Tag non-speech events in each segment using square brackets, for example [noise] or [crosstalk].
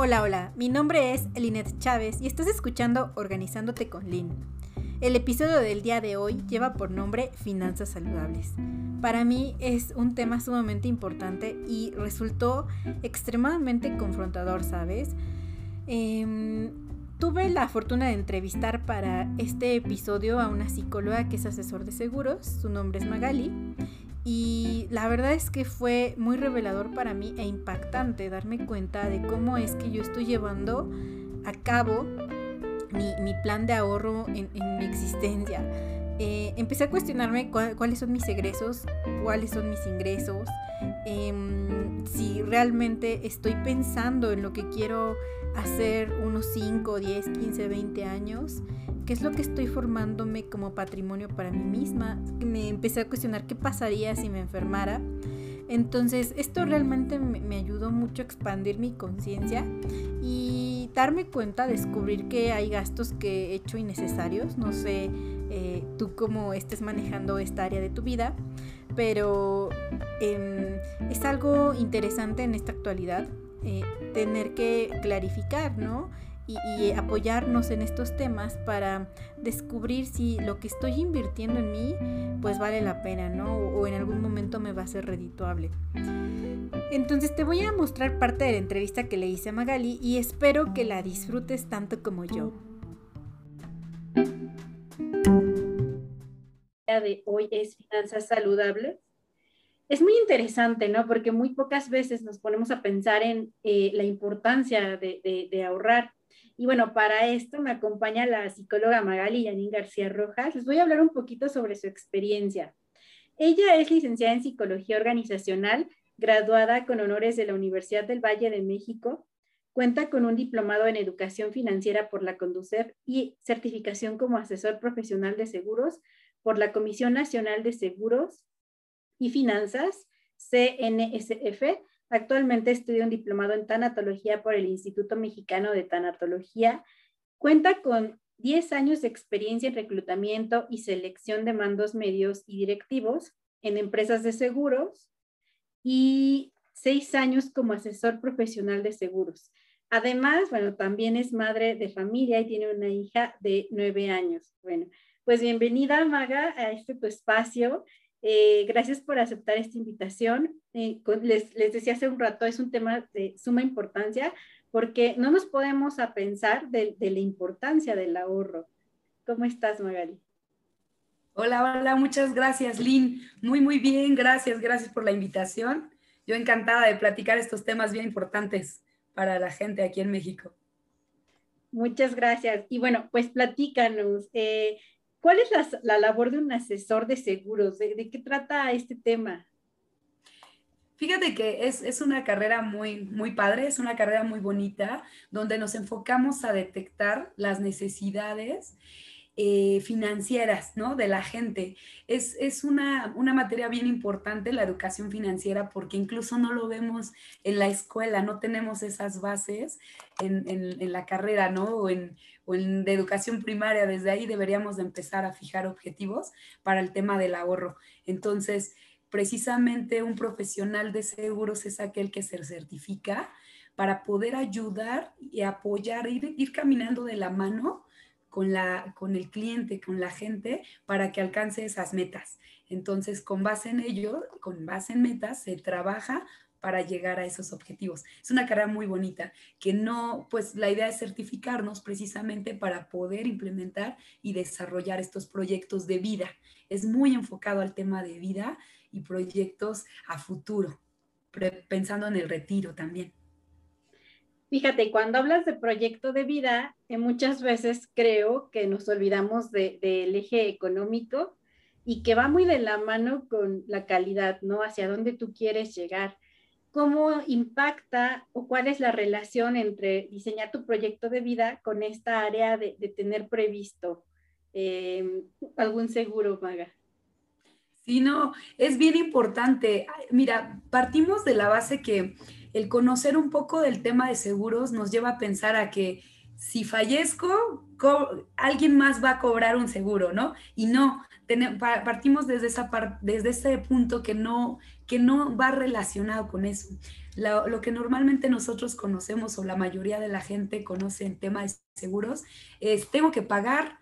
Hola, hola, mi nombre es Elinet Chávez y estás escuchando Organizándote con Lin. El episodio del día de hoy lleva por nombre Finanzas Saludables. Para mí es un tema sumamente importante y resultó extremadamente confrontador, ¿sabes? Em, tuve la fortuna de entrevistar para este episodio a una psicóloga que es asesor de seguros, su nombre es Magali, y la verdad es que fue muy revelador para mí e impactante darme cuenta de cómo es que yo estoy llevando a cabo mi, plan de ahorro en, mi existencia. Eh, empecé a cuestionarme cuáles son mis egresos, cuáles son mis ingresos, em, si realmente estoy pensando en lo que quiero hacer unos 5, 10, 15, 20 años qué es lo que estoy formándome como patrimonio para mí misma. Me empecé a cuestionar qué pasaría si me enfermara. Entonces esto realmente me, ayudó mucho a expandir mi conciencia y darme cuenta, descubrir que hay gastos que he hecho innecesarios. No sé eh, tú cómo estés manejando esta área de tu vida, pero em, es algo interesante en esta actualidad eh, tener que clarificar, ¿no? y, apoyarnos en estos temas para descubrir si lo que estoy invirtiendo en mí pues vale la pena, ¿no? O, en algún momento me va a ser redituable. Entonces te voy a mostrar parte de la entrevista que le hice a Magali y espero que la disfrutes tanto como yo. De hoy es finanzas saludables. Es muy interesante, ¿no? Porque muy pocas veces nos ponemos a pensar en eh, la importancia de, de ahorrar y bueno, para esto me acompaña la psicóloga Magali Yanín García Rojas. Les voy a hablar un poquito sobre su experiencia. Ella es licenciada en Psicología Organizacional, graduada con honores de la Universidad del Valle de México. Cuenta con un diplomado en Educación Financiera por la Conducef y certificación como asesor profesional de seguros por la Comisión Nacional de Seguros y Finanzas, CNSF, Actualmente estudia un diplomado en tanatología por el Instituto Mexicano de Tanatología. Cuenta con 10 años de experiencia en reclutamiento y selección de mandos medios y directivos en empresas de seguros y 6 años como asesor profesional de seguros. Además, bueno, también es madre de familia y tiene una hija de 9 años. Bueno, pues bienvenida, Maga, a este tu espacio. Eh, gracias por aceptar esta invitación. Eh, les, decía hace un rato, es un tema de suma importancia porque no nos podemos a pensar de, la importancia del ahorro. ¿Cómo estás, Magali? Hola, hola, muchas gracias, Lynn. Muy, muy bien, gracias, gracias por la invitación. Yo encantada de platicar estos temas bien importantes para la gente aquí en México. Muchas gracias. Y bueno, pues platícanos, eh, ¿Cuál es la, labor de un asesor de seguros? ¿De, qué trata este tema? Fíjate que es, una carrera muy, muy padre, es una carrera muy bonita, donde nos enfocamos a detectar las necesidades eh, financieras, ¿no? De la gente. Es, una, materia bien importante la educación financiera porque incluso no lo vemos en la escuela, no tenemos esas bases en, la carrera, ¿no? En, o en de educación primaria. Desde ahí deberíamos de empezar a fijar objetivos para el tema del ahorro. Entonces, precisamente un profesional de seguros es aquel que se certifica para poder ayudar y apoyar, ir, ir caminando de la mano con, la, con el cliente, con la gente, para que alcance esas metas. Entonces, con base en ello, con base en metas, se trabaja para llegar a esos objetivos. Es una carrera muy bonita, que no, pues la idea es certificarnos precisamente para poder implementar y desarrollar estos proyectos de vida. Es muy enfocado al tema de vida y proyectos a futuro, pensando en el retiro también. Fíjate, cuando hablas de proyecto de vida, eh, muchas veces creo que nos olvidamos del eje económico y que va muy de la mano con la calidad, ¿no? Hacia dónde tú quieres llegar. ¿Cómo impacta o cuál es la relación entre diseñar tu proyecto de vida con esta área de, tener previsto eh, algún seguro, Maga? Sí, no, es bien importante. Mira, partimos de la base que el conocer un poco del tema de seguros nos lleva a pensar a que si fallezco, alguien más va a cobrar un seguro, ¿no? Y no, partimos desde, esa desde ese punto que no, que no va relacionado con eso. Lo, que normalmente nosotros conocemos o la mayoría de la gente conoce en temas de seguros es tengo que pagar,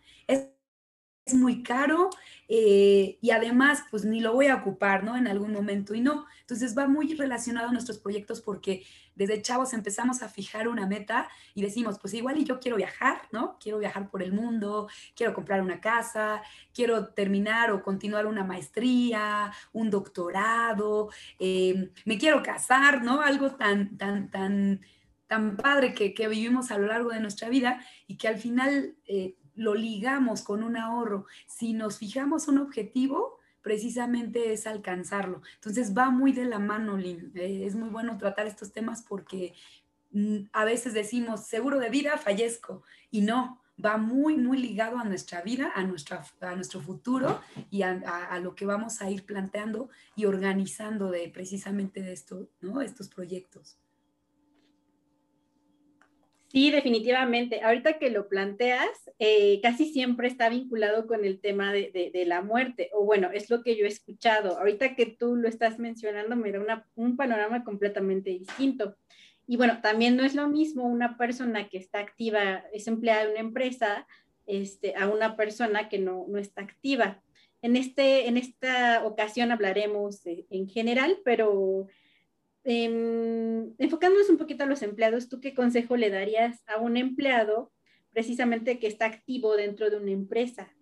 es muy caro eh, y además pues ni lo voy a ocupar, ¿no? En algún momento y no. Entonces va muy relacionado a nuestros proyectos porque desde chavos empezamos a fijar una meta y decimos, pues igual y yo quiero viajar, ¿no? Quiero viajar por el mundo, quiero comprar una casa, quiero terminar o continuar una maestría, un doctorado, eh, me quiero casar, ¿no? Algo tan, tan, tan tan padre que, que, vivimos a lo largo de nuestra vida y que al final eh, lo ligamos con un ahorro. Si nos fijamos un objetivo, precisamente es alcanzarlo. Entonces va muy de la mano, Lynn. Eh, es muy bueno tratar estos temas porque mm, a veces decimos, seguro de vida, fallezco. Y no, va muy, muy ligado a nuestra vida, a, nuestra, a nuestro futuro y a, lo que vamos a ir planteando y organizando de precisamente de esto, ¿no? estos proyectos. Sí, definitivamente. Ahorita que lo planteas, eh, casi siempre está vinculado con el tema de, la muerte, o bueno, es lo que yo he escuchado. Ahorita que tú lo estás mencionando, me da un panorama completamente distinto. Y bueno, también no es lo mismo una persona que está activa, es empleada de una empresa, este, a una persona que no, no está activa. En, este, en esta ocasión hablaremos en general, pero Em, enfocándonos un poquito a los empleados, ¿tú qué consejo le darías a un empleado precisamente que está activo dentro de una empresa?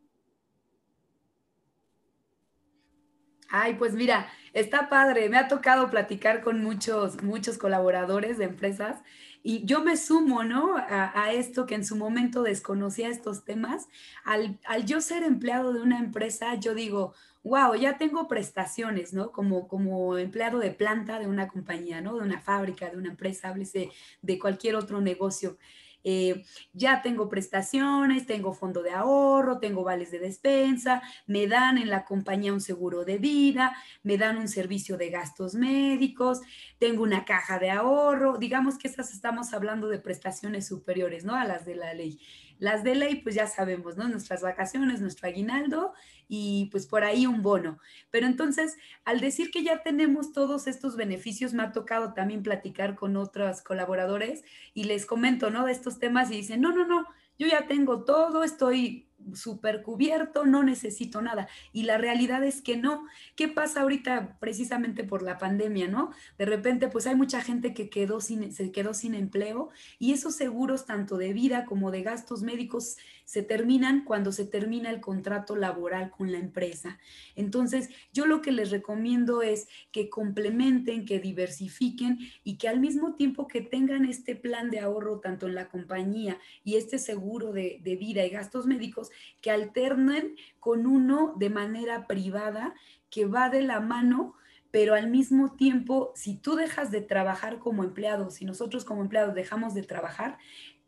Ay, pues mira, está padre. Me ha tocado platicar con muchos, muchos colaboradores de empresas y yo me sumo, ¿no? A, esto que en su momento desconocía estos temas. Al, al yo ser empleado de una empresa, yo digo, wow, ya tengo prestaciones, ¿no? Como, como empleado de planta de una compañía, ¿no? De una fábrica, de una empresa, háblese de cualquier otro negocio. Eh, ya tengo prestaciones, tengo fondo de ahorro, tengo vales de despensa, me dan en la compañía un seguro de vida, me dan un servicio de gastos médicos, tengo una caja de ahorro, digamos que estas estamos hablando de prestaciones superiores, ¿no? A las de la ley. Las de ley, pues ya sabemos, ¿no? Nuestras vacaciones, nuestro aguinaldo y pues por ahí un bono. Pero entonces, al decir que ya tenemos todos estos beneficios, me ha tocado también platicar con otros colaboradores y les comento, ¿no? De estos temas y dicen, no, no, no, yo ya tengo todo, estoy súper cubierto, no necesito nada. Y la realidad es que no. ¿Qué pasa ahorita precisamente por la pandemia, no? De repente, pues hay mucha gente que quedó sin, se quedó sin empleo y esos seguros, tanto de vida como de gastos médicos, se terminan cuando se termina el contrato laboral con la empresa. Entonces, yo lo que les recomiendo es que complementen, que diversifiquen y que al mismo tiempo que tengan este plan de ahorro tanto en la compañía y este seguro de, de vida y gastos médicos, que alternen con uno de manera privada que va de la mano pero al mismo tiempo, si tú dejas de trabajar como empleado, si nosotros como empleados dejamos de trabajar,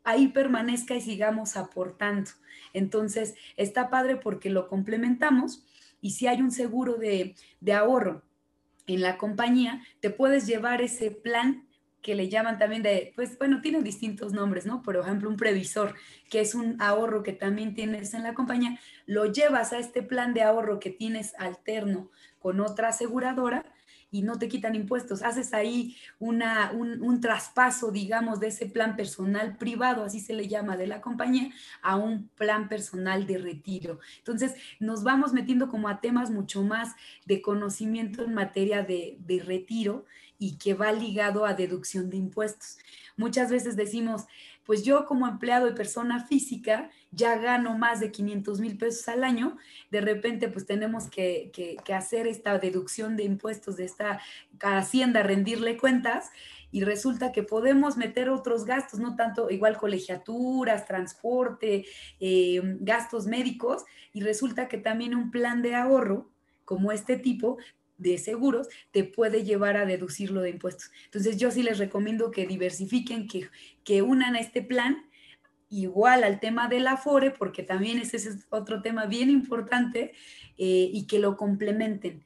ahí permanezca y sigamos aportando. Entonces, está padre porque lo complementamos y si hay un seguro de, de ahorro en la compañía, te puedes llevar ese plan que le llaman también de, pues bueno, tiene distintos nombres, ¿no? Por ejemplo, un previsor, que es un ahorro que también tienes en la compañía, lo llevas a este plan de ahorro que tienes alterno con otra aseguradora y no te quitan impuestos. Haces ahí una, un, un, traspaso, digamos, de ese plan personal privado, así se le llama, de la compañía, a un plan personal de retiro. Entonces, nos vamos metiendo como a temas mucho más de conocimiento en materia de, de retiro y que va ligado a deducción de impuestos. Muchas veces decimos, pues yo como empleado y persona física ya gano más de 500 mil pesos al año, de repente pues tenemos que, hacer esta deducción de impuestos de esta hacienda, rendirle cuentas y resulta que podemos meter otros gastos, no tanto igual colegiaturas, transporte, eh, gastos médicos y resulta que también un plan de ahorro como este tipo de seguros te puede llevar a deducirlo de impuestos. Entonces yo sí les recomiendo que diversifiquen, que, que unan a este plan igual al tema del afore, porque también ese es otro tema bien importante, eh, y que lo complementen.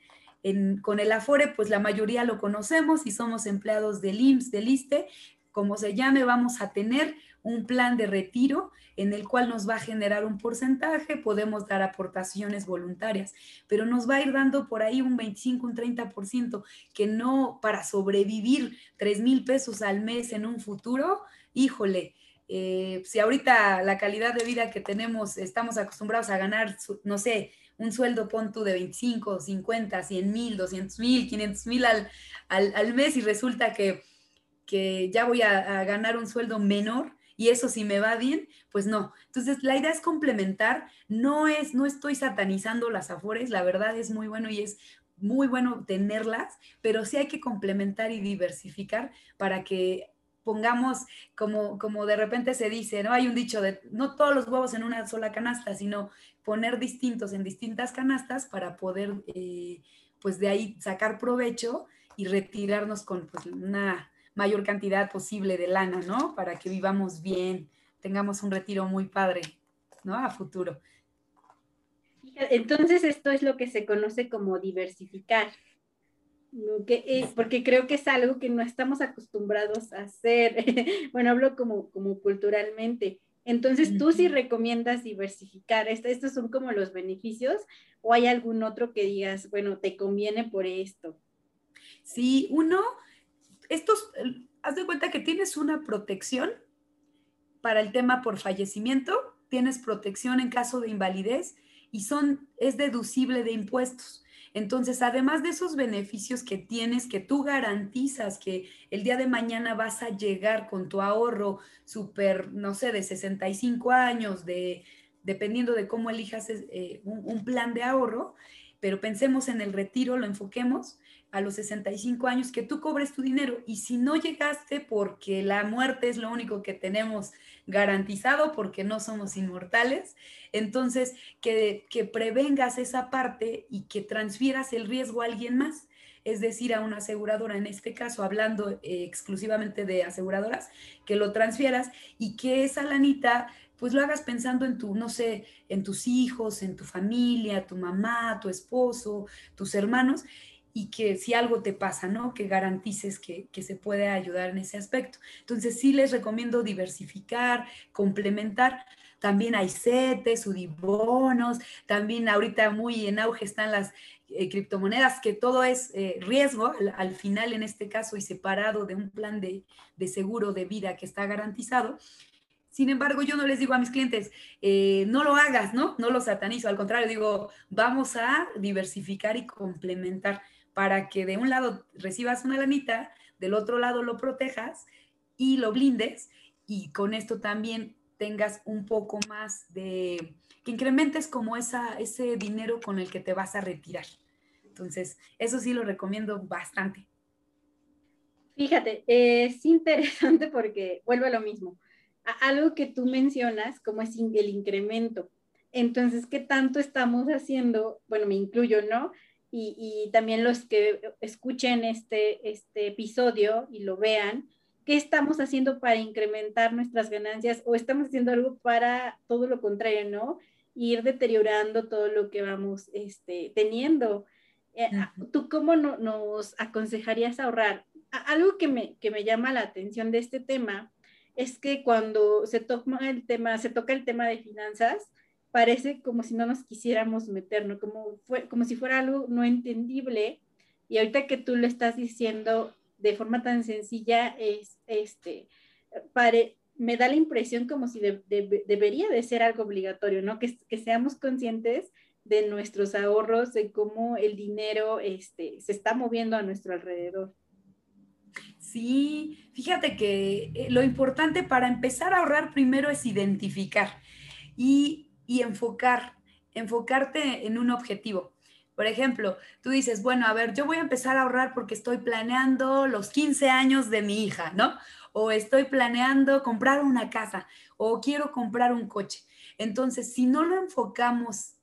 con el afore, pues la mayoría lo conocemos y somos empleados del IMSS, del ISTE, como se llame, vamos a tener un plan de retiro en el cual nos va a generar un porcentaje, podemos dar aportaciones voluntarias, pero nos va a ir dando por ahí un 25, un 30%, que no para sobrevivir 3 mil pesos al mes en un futuro, híjole, eh, si ahorita la calidad de vida que tenemos, estamos acostumbrados a ganar, no sé, un sueldo pon tú de 25, 50, 100 mil, 200 mil, 500 mil al, al, mes y resulta que, que ya voy a, ganar un sueldo menor y eso si me va bien, pues no. Entonces la idea es complementar, no es, no estoy satanizando las afores, la verdad es muy bueno y es muy bueno tenerlas, pero sí hay que complementar y diversificar para que pongamos como, como de repente se dice, ¿no? Hay un dicho de no todos los huevos en una sola canasta, sino poner distintos en distintas canastas para poder, eh, pues de ahí sacar provecho y retirarnos con pues, una mayor cantidad posible de lana, ¿no? Para que vivamos bien, tengamos un retiro muy padre, ¿no? A futuro. Entonces esto es lo que se conoce como diversificar. Que, porque creo que es algo que no estamos acostumbrados a hacer. [laughs] bueno, hablo como, como culturalmente. Entonces, ¿tú sí recomiendas diversificar? ¿Estos son como los beneficios o hay algún otro que digas, bueno, te conviene por esto? Sí, uno, estos, haz de cuenta que tienes una protección para el tema por fallecimiento, tienes protección en caso de invalidez y son, es deducible de impuestos. Entonces, además de esos beneficios que tienes, que tú garantizas que el día de mañana vas a llegar con tu ahorro súper, no sé, de 65 años, de, dependiendo de cómo elijas eh, un, plan de ahorro, pero pensemos en el retiro, lo enfoquemos a los 65 años, que tú cobres tu dinero. Y si no llegaste porque la muerte es lo único que tenemos garantizado, porque no somos inmortales, entonces que, que prevengas esa parte y que transfieras el riesgo a alguien más es decir, a una aseguradora, en este caso hablando eh, exclusivamente de aseguradoras, que lo transfieras y que esa lanita pues lo hagas pensando en tu, no sé, en tus hijos, en tu familia, tu mamá, tu esposo, tus hermanos, y que si algo te pasa, ¿no? Que garantices que, se puede ayudar en ese aspecto. Entonces sí les recomiendo diversificar, complementar. También hay CETES, UDIBONOS, también ahorita muy en auge están las eh, criptomonedas, que todo es eh, riesgo al, final en este caso y separado de un plan de, de seguro de vida que está garantizado. Sin embargo, yo no les digo a mis clientes, eh, no lo hagas, ¿no? No lo satanizo, al contrario, digo, vamos a diversificar y complementar para que de un lado recibas una lanita, del otro lado lo protejas y lo blindes y con esto también tengas un poco más de, que incrementes como esa, ese dinero con el que te vas a retirar. Entonces, eso sí lo recomiendo bastante. Fíjate, es interesante porque vuelvo a lo mismo. algo que tú mencionas como es el incremento. Entonces, ¿qué tanto estamos haciendo? Bueno, me incluyo, ¿no? Y, también los que escuchen este, este episodio y lo vean, ¿qué estamos haciendo para incrementar nuestras ganancias o estamos haciendo algo para todo lo contrario, ¿no? Ir deteriorando todo lo que vamos este, teniendo. Eh, ¿Tú cómo nos aconsejarías ahorrar? algo que me, que me llama la atención de este tema es que cuando se toma el tema, se toca el tema de finanzas, parece como si no nos quisiéramos meter, ¿no? Como, fue, como si fuera algo no entendible. Y ahorita que tú lo estás diciendo de forma tan sencilla, es, este, pare, me da la impresión como si debería de ser algo obligatorio, ¿no? Que, que, seamos conscientes de nuestros ahorros, de cómo el dinero este, se está moviendo a nuestro alrededor. Sí, fíjate que eh, lo importante para empezar a ahorrar primero es identificar. Y y enfocar, enfocarte en un objetivo. Por ejemplo, tú dices, bueno, a ver, yo voy a empezar a ahorrar porque estoy planeando los 15 años de mi hija, ¿no? O estoy planeando comprar una casa o quiero comprar un coche. Entonces, si no lo enfocamos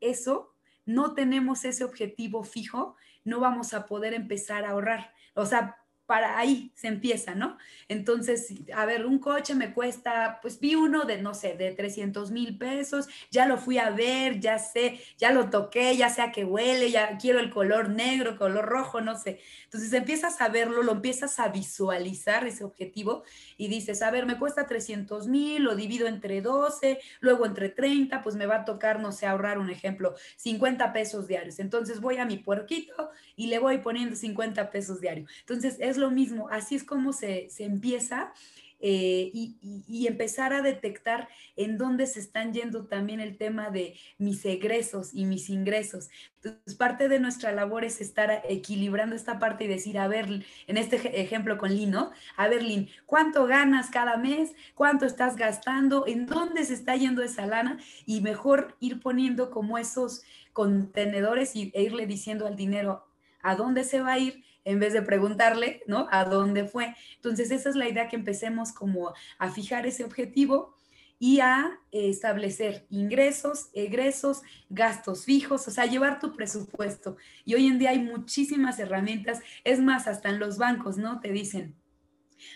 eso, no tenemos ese objetivo fijo, no vamos a poder empezar a ahorrar. O sea, para ahí se empieza, ¿no? Entonces, a ver, un coche me cuesta, pues vi uno de, no sé, de 300 mil pesos, ya lo fui a ver, ya sé, ya lo toqué, ya sé a qué huele, ya quiero el color negro, color rojo, no sé. Entonces empiezas a verlo, lo empiezas a visualizar ese objetivo y dices, a ver, me cuesta 300 mil, lo divido entre 12, luego entre 30, pues me va a tocar, no sé, ahorrar un ejemplo, 50 pesos diarios. Entonces voy a mi puerquito y le voy poniendo 50 pesos diarios. Entonces es lo mismo, así es como se, empieza eh, y, empezar a detectar en dónde se están yendo también el tema de mis egresos y mis ingresos. Entonces, parte de nuestra labor es estar equilibrando esta parte y decir, a ver, en este ejemplo con Lino, A ver, ¿cuánto ganas cada mes? ¿Cuánto estás gastando? ¿En dónde se está yendo esa lana? Y mejor ir poniendo como esos contenedores y, e irle diciendo al dinero a dónde se va a ir en vez de preguntarle, ¿no? A dónde fue. Entonces, esa es la idea que empecemos como a fijar ese objetivo y a establecer ingresos, egresos, gastos fijos, o sea, llevar tu presupuesto. Y hoy en día hay muchísimas herramientas, es más, hasta en los bancos, ¿no? Te dicen,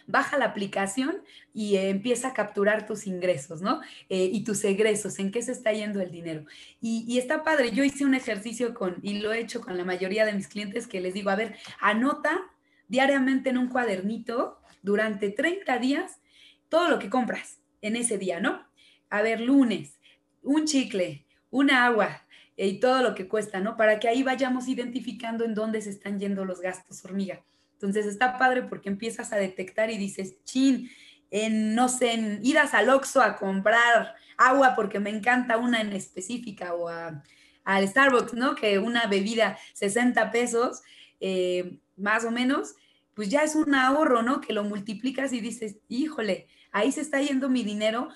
baja la aplicación y empieza a capturar tus ingresos, ¿no? Eh, y tus egresos, en qué se está yendo el dinero. Y, y, está padre, yo hice un ejercicio con, y lo he hecho con la mayoría de mis clientes, que les digo, a ver, anota diariamente en un cuadernito durante 30 días todo lo que compras en ese día, ¿no? A ver, lunes, un chicle, una agua, y todo lo que cuesta, ¿no? Para que ahí vayamos identificando en dónde se están yendo los gastos hormiga. Entonces está padre porque empiezas a detectar y dices, chin, en, no sé, en idas al Oxxo a comprar agua porque me encanta una en específica o al Starbucks, ¿no? Que una bebida 60 pesos, eh, más o menos, pues ya es un ahorro, ¿no? Que lo multiplicas y dices, híjole, ahí se está yendo mi dinero.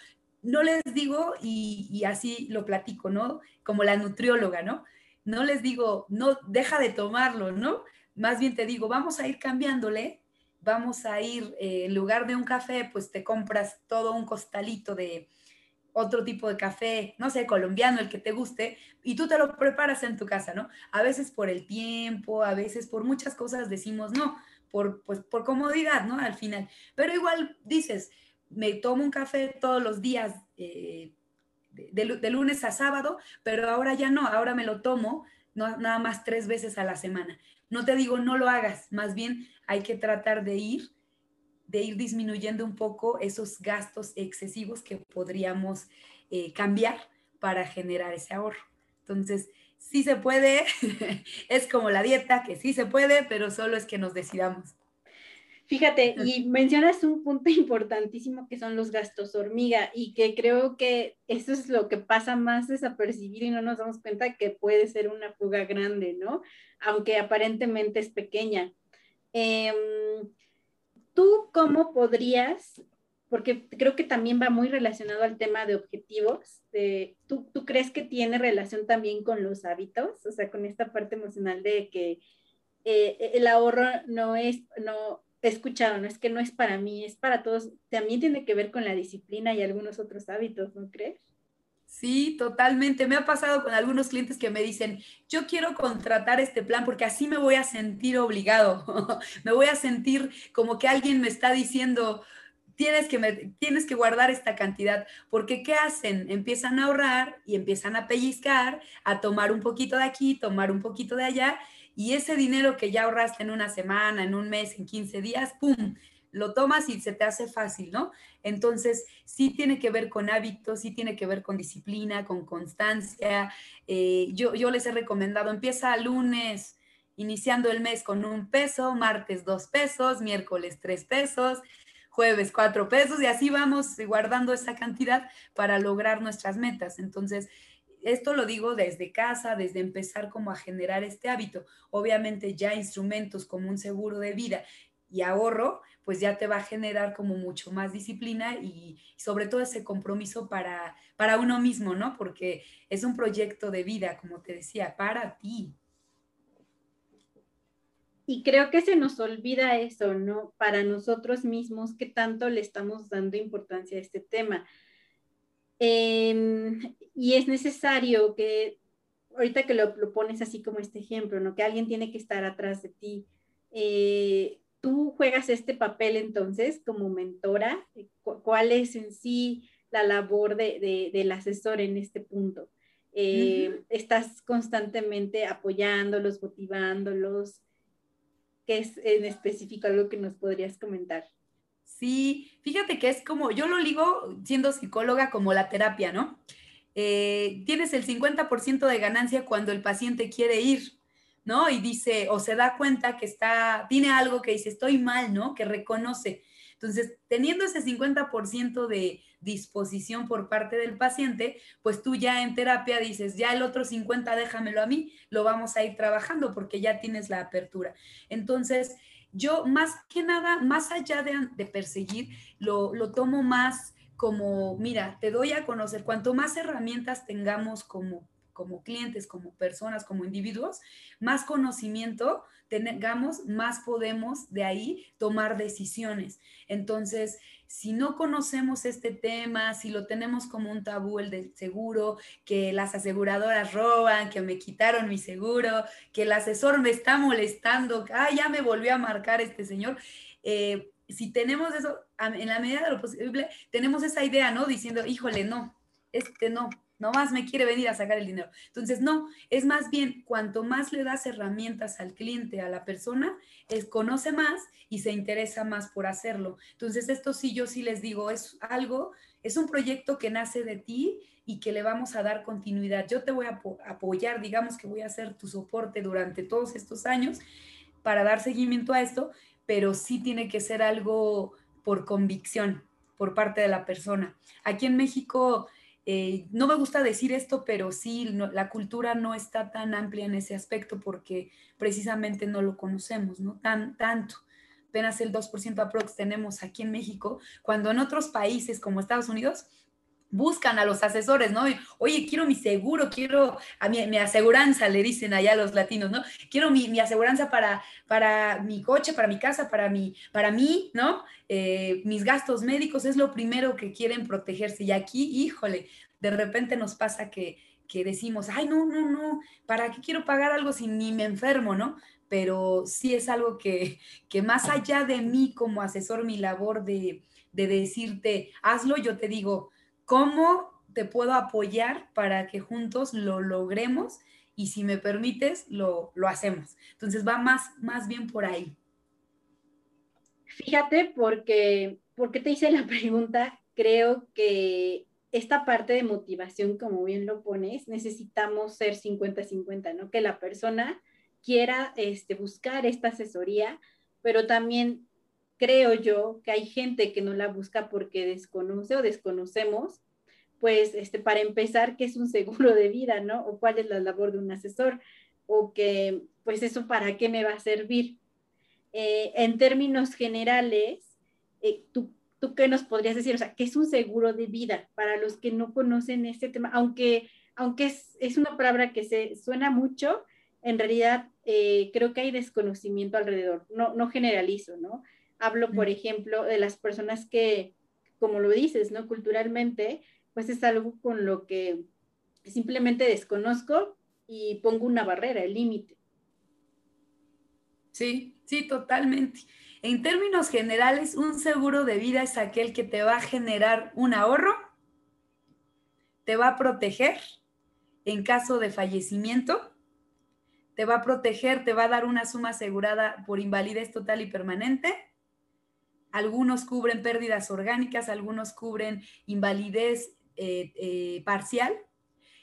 No les digo, y así lo platico, ¿no? Como la nutrióloga, ¿no? No les digo, no, deja de tomarlo, ¿no? Más bien te digo, vamos a ir cambiándole, vamos a ir, eh, en lugar de un café, pues te compras todo un costalito de otro tipo de café, no sé, colombiano, el que te guste, y tú te lo preparas en tu casa, ¿no? A veces por el tiempo, a veces por muchas cosas decimos no, por, pues, por comodidad, ¿no? Al final. Pero igual dices, me tomo un café todos los días, eh, de, lunes a sábado, pero ahora ya no, ahora me lo tomo nada más tres veces a la semana. No te digo no lo hagas, más bien hay que tratar de ir, de ir disminuyendo un poco esos gastos excesivos que podríamos eh, cambiar para generar ese ahorro. Entonces, sí se puede, [laughs] es como la dieta, que sí se puede, pero solo es que nos decidamos. Fíjate, y mencionas un punto [laughs] importantísimo que son los gastos hormiga y que creo que eso es lo que pasa más desapercibido y no nos damos cuenta que puede ser una fuga grande, ¿no? Aunque aparentemente es pequeña. Em, ¿Tú cómo podrías, porque creo que también va muy relacionado al tema de objetivos, ¿tú, ¿tú crees que tiene relación también con los hábitos? O sea, con esta parte emocional de que eh, el ahorro no es, no, he escuchado, no es que no es para mí, es para todos. También tiene que ver con la disciplina y algunos otros hábitos, ¿no crees? Sí, totalmente. Me ha pasado con algunos clientes que me dicen, yo quiero contratar este plan porque así me voy a sentir obligado, [laughs] me voy a sentir como que alguien me está diciendo, tienes que, tienes que guardar esta cantidad, porque ¿qué hacen? Empiezan a ahorrar y empiezan a pellizcar, a tomar un poquito de aquí, tomar un poquito de allá, y ese dinero que ya ahorraste en una semana, en un mes, en 15 días, ¡pum! Lo tomas y se te hace fácil, ¿no? Entonces, sí tiene que ver con hábitos, sí tiene que ver con disciplina, con constancia. Eh, yo, yo les he recomendado, empieza lunes, iniciando el mes con un peso, martes dos pesos, miércoles tres pesos, jueves cuatro pesos y así vamos guardando esa cantidad para lograr nuestras metas. Entonces, esto lo digo desde casa, desde empezar como a generar este hábito. Obviamente ya instrumentos como un seguro de vida y ahorro, pues ya te va a generar como mucho más disciplina y, sobre todo ese compromiso para, para uno mismo, ¿no? Porque es un proyecto de vida, como te decía, para ti. Y creo que se nos olvida eso, ¿no? Para nosotros mismos, que tanto le estamos dando importancia a este tema. Em, y es necesario que, ahorita que lo, pones así como este ejemplo, ¿no? Que alguien tiene que estar atrás de ti. Eh, tú juegas este papel entonces como mentora? ¿Cuál es en sí la labor de, del asesor en este punto? Eh, ¿Estás constantemente apoyándolos, motivándolos? ¿Qué es en específico algo que nos podrías comentar? Sí, fíjate que es como, yo lo ligo siendo psicóloga como la terapia, ¿no? Eh, tienes el 50% de ganancia cuando el paciente quiere ir, ¿no? Y dice, o se da cuenta que está, tiene algo que dice, estoy mal, ¿no? Que reconoce. Entonces, teniendo ese 50% de disposición por parte del paciente, pues tú ya en terapia dices, ya el otro 50 déjamelo a mí, lo vamos a ir trabajando porque ya tienes la apertura. Entonces, yo más que nada, más allá de, perseguir, lo, lo tomo más como, mira, te doy a conocer, cuanto más herramientas tengamos como como clientes, como personas, como individuos, más conocimiento tengamos, más podemos de ahí tomar decisiones. Entonces, si no conocemos este tema, si lo tenemos como un tabú, el del seguro, que las aseguradoras roban, que me quitaron mi seguro, que el asesor me está molestando, ah, ya me volvió a marcar este señor. Eh, si tenemos eso, en la medida de lo posible, tenemos esa idea, ¿no? Diciendo, híjole, no, este no, no más me quiere venir a sacar el dinero. Entonces, no, es más bien cuanto más le das herramientas al cliente, a la persona, es, conoce más y se interesa más por hacerlo. Entonces, esto sí, yo sí les digo, es algo, es un proyecto que nace de ti y que le vamos a dar continuidad. Yo te voy a apoyar, digamos que voy a hacer tu soporte durante todos estos años para dar seguimiento a esto, pero sí tiene que ser algo por convicción por parte de la persona. Aquí en México eh, no me gusta decir esto, pero sí, la cultura no está tan amplia en ese aspecto porque precisamente no lo conocemos, ¿no? Tan, tanto. Apenas el 2% aprox tenemos aquí en México, cuando en otros países como Estados Unidos buscan a los asesores, ¿no? Oye, quiero mi seguro, quiero a mi, mi aseguranza, le dicen allá los latinos, ¿no? Quiero mi, mi aseguranza para, para mi coche, para mi casa, para, mi, para mí, ¿no? Eh, mis gastos médicos es lo primero que quieren protegerse. Y aquí, híjole, de repente nos pasa que, que decimos, ay, no, no, no, ¿para qué quiero pagar algo si ni me enfermo, ¿no? Pero sí es algo que, que más allá de mí como asesor, mi labor de, de decirte, hazlo, yo te digo, ¿Cómo te puedo apoyar para que juntos lo logremos? Y si me permites, lo, hacemos. Entonces va más, más bien por ahí. Fíjate, porque, porque te hice la [laughs] pregunta, creo que esta parte de motivación, como bien lo pones, necesitamos ser 50-50, ¿no? Que la persona quiera este, buscar esta asesoría, pero también creo yo que hay gente que no la busca porque desconoce o desconocemos, pues, este, para empezar, qué es un seguro de vida, ¿no? O cuál es la labor de un asesor, o que, pues, eso para qué me va a servir. Eh, en términos generales, eh, ¿tú, ¿tú qué nos podrías decir? O sea, ¿qué es un seguro de vida para los que no conocen este tema? Aunque, aunque es, es una palabra que se suena mucho, en realidad eh, creo que hay desconocimiento alrededor. No, no generalizo, ¿no? Hablo, por ejemplo, de las personas que, como lo dices, ¿no? Culturalmente, pues es algo con lo que simplemente desconozco y pongo una barrera, el límite. Sí, sí, totalmente. En términos generales, un seguro de vida es aquel que te va a generar un ahorro, te va a proteger en caso de fallecimiento, te va a proteger, te va a dar una suma asegurada por invalidez total y permanente algunos cubren pérdidas orgánicas, algunos cubren invalidez eh, eh, parcial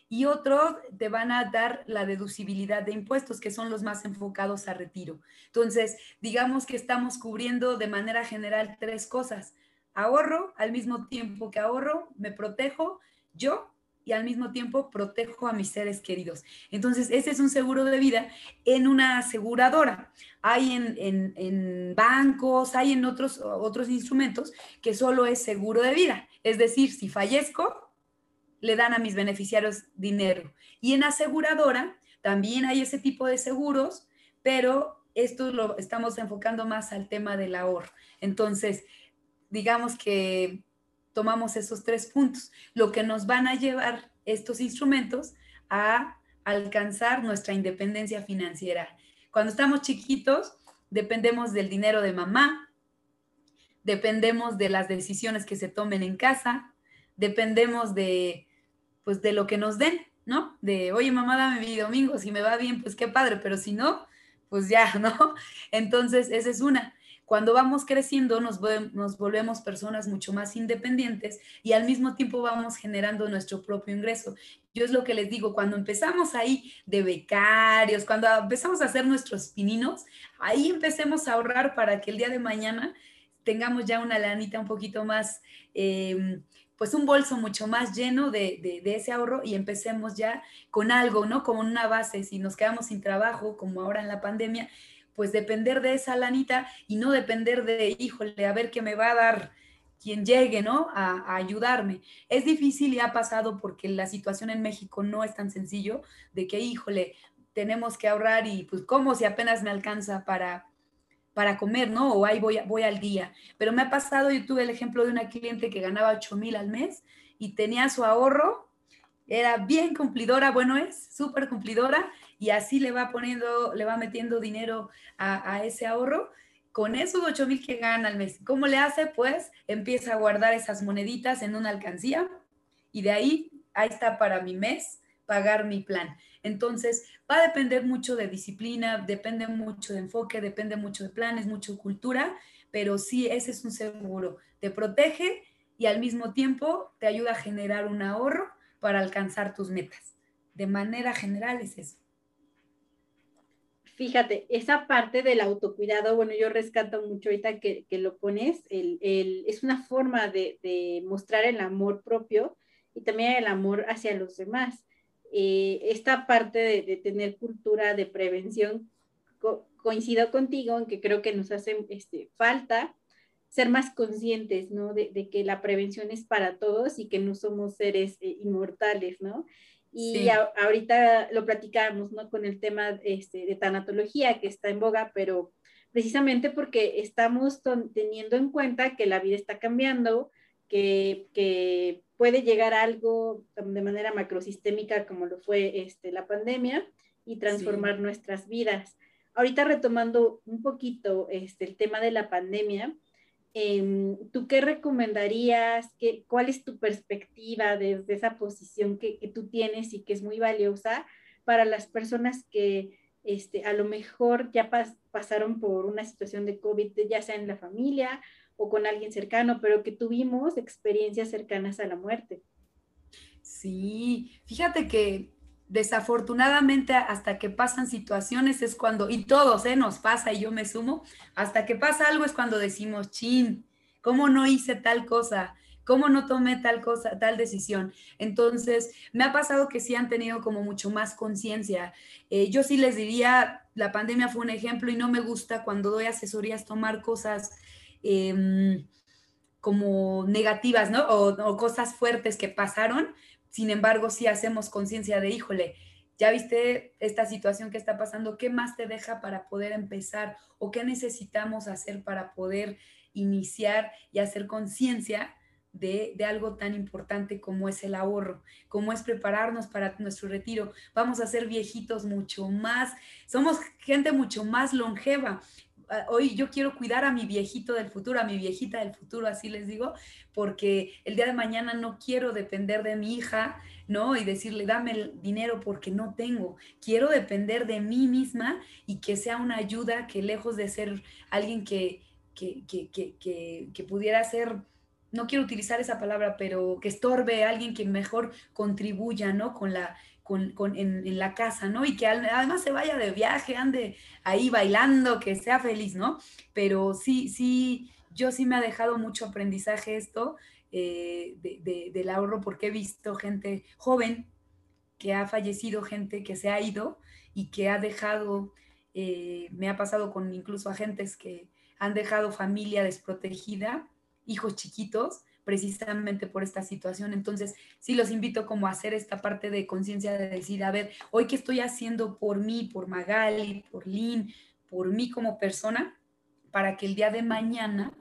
y otros te van a dar la deducibilidad de impuestos, que son los más enfocados a retiro. Entonces, digamos que estamos cubriendo de manera general tres cosas. Ahorro, al mismo tiempo que ahorro, me protejo yo y al mismo tiempo protejo a mis seres queridos. Entonces, ese es un seguro de vida en una aseguradora. Hay en, bancos, hay en otros, otros instrumentos que solo es seguro de vida. Es decir, si fallezco, le dan a mis beneficiarios dinero. Y en aseguradora también hay ese tipo de seguros, pero esto lo estamos enfocando más al tema del ahorro. Entonces, digamos que tomamos esos tres puntos, lo que nos van a llevar estos instrumentos a alcanzar nuestra independencia financiera. Cuando estamos chiquitos, dependemos del dinero de mamá, dependemos de las decisiones que se tomen en casa, dependemos de, pues, de lo que nos den, ¿no? De, oye, mamá, dame mi domingo, si me va bien, pues qué padre, pero si no, pues ya, [laughs] ¿no? Entonces, esa es una. Cuando vamos creciendo nos, nos, volvemos personas mucho más independientes y al mismo tiempo vamos generando nuestro propio ingreso. Yo es lo que les digo, cuando empezamos ahí de becarios, cuando empezamos a hacer nuestros pininos, ahí empecemos a ahorrar para que el día de mañana tengamos ya una lanita un poquito más, em, pues un bolso mucho más lleno de, de, de, ese ahorro y empecemos ya con algo, ¿no? Como una base, si nos quedamos sin trabajo, como ahora en la pandemia, pues depender de esa lanita y no depender de, híjole, a ver qué me va a dar quien llegue, ¿no? A, ayudarme. Es difícil y ha pasado porque la situación en México no es tan sencillo de que, híjole, tenemos que ahorrar y pues cómo si apenas me alcanza para, para comer, ¿no? O ahí voy, voy al día. Pero me ha pasado, yo tuve el ejemplo de una cliente que ganaba 8 mil al mes y tenía su ahorro, era bien cumplidora, bueno, es súper cumplidora y así le va poniendo, le va metiendo dinero a, ese ahorro con esos 8 mil que gana al mes. ¿Cómo le hace? Pues empieza a guardar esas moneditas en una alcancía y de ahí, ahí está para mi mes pagar mi plan. Entonces, va a depender mucho de disciplina, depende mucho de enfoque, depende mucho de planes, mucho cultura, pero sí, ese es un seguro. Te protege y al mismo tiempo te ayuda a generar un ahorro para alcanzar tus metas. De manera general es eso fíjate, esa parte del autocuidado, bueno, yo rescato mucho ahorita que, lo pones, el, es una forma de, mostrar el amor propio y también el amor hacia los demás. Eh, esta parte de, tener cultura de prevención, coincido contigo en que creo que nos hace este, falta ser más conscientes, ¿no? De, que la prevención es para todos y que no somos seres eh, inmortales, ¿no? Y ahorita lo platicamos, ¿no? Con el tema este, de tanatología que está en boga, pero precisamente porque estamos teniendo en cuenta que la vida está cambiando, que, que, puede llegar a algo de manera macrosistémica como lo fue este, la pandemia y transformar nuestras vidas. Ahorita retomando un poquito este, el tema de la pandemia, Em, ¿tú qué recomendarías? Qué, ¿Cuál es tu perspectiva desde esa posición que, tú tienes y que es muy valiosa para las personas que este, a lo mejor ya pasaron por una situación de COVID, ya sea en la familia o con alguien cercano, pero que tuvimos experiencias cercanas a la muerte? Sí, fíjate que desafortunadamente hasta que pasan situaciones es cuando, y todos, ¿eh? Nos pasa y yo me sumo, hasta que pasa algo es cuando decimos, chin, ¿cómo no hice tal cosa? ¿Cómo no tomé tal cosa, tal decisión? Entonces, me ha pasado que sí han tenido como mucho más conciencia. Eh, yo sí les diría, la pandemia fue un ejemplo y no me gusta cuando doy asesorías tomar cosas em, como negativas, ¿no? o cosas fuertes que pasaron, sin embargo, si hacemos conciencia de, híjole, ya viste esta situación que está pasando, ¿qué más te deja para poder empezar o qué necesitamos hacer para poder iniciar y hacer conciencia de, algo tan importante como es el ahorro, como es prepararnos para nuestro retiro. Vamos a ser viejitos mucho más, somos gente mucho más longeva. Ah, hoy yo quiero cuidar a mi viejito del futuro, a mi viejita del futuro, así les digo, porque el día de mañana no quiero depender de mi hija, ¿no? Y decirle, dame el dinero porque no tengo. Quiero depender de mí misma y que sea una ayuda que lejos de ser alguien que, que, que, que, que pudiera ser no quiero utilizar esa palabra, pero que estorbe a alguien que mejor contribuya, ¿no? Con la, con, en, la casa, ¿no? Y que además se vaya de viaje, ande ahí bailando, que sea feliz, ¿no? Pero sí, sí, yo sí me ha dejado mucho aprendizaje esto eh, del ahorro porque he visto gente joven que ha fallecido, gente que se ha ido y que ha dejado, eh, me ha pasado con incluso agentes que han dejado familia desprotegida, hijos chiquitos, precisamente por esta situación. Entonces, sí los invito como a hacer esta parte de conciencia de decir, a ver, hoy qué estoy haciendo por mí, por Magali, por Lynn, por mí como persona, para que el día de mañana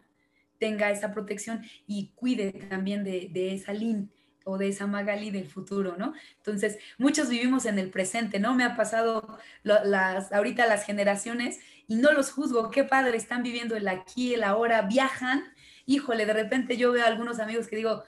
tenga esa protección y cuide también de, esa Lynn o de esa Magali del futuro, ¿no? Entonces, muchos vivimos en el presente, ¿no? Me ha pasado las, ahorita las generaciones y no los juzgo, qué padre, están viviendo el aquí, el ahora, viajan híjole, de repente yo veo a algunos amigos que digo,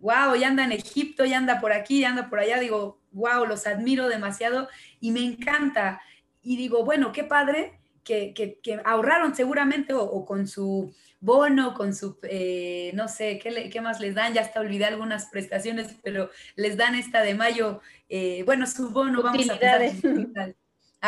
wow, ya anda en Egipto, ya anda por aquí, ya anda por allá, digo, wow, los admiro demasiado y me encanta. Y digo, bueno, qué padre que, que, ahorraron seguramente o, con su bono, con su, eh, no sé, ¿qué, ¿qué, más les dan? Ya hasta olvidé algunas prestaciones, pero les dan esta de mayo, eh, bueno, su bono, vamos a pensar.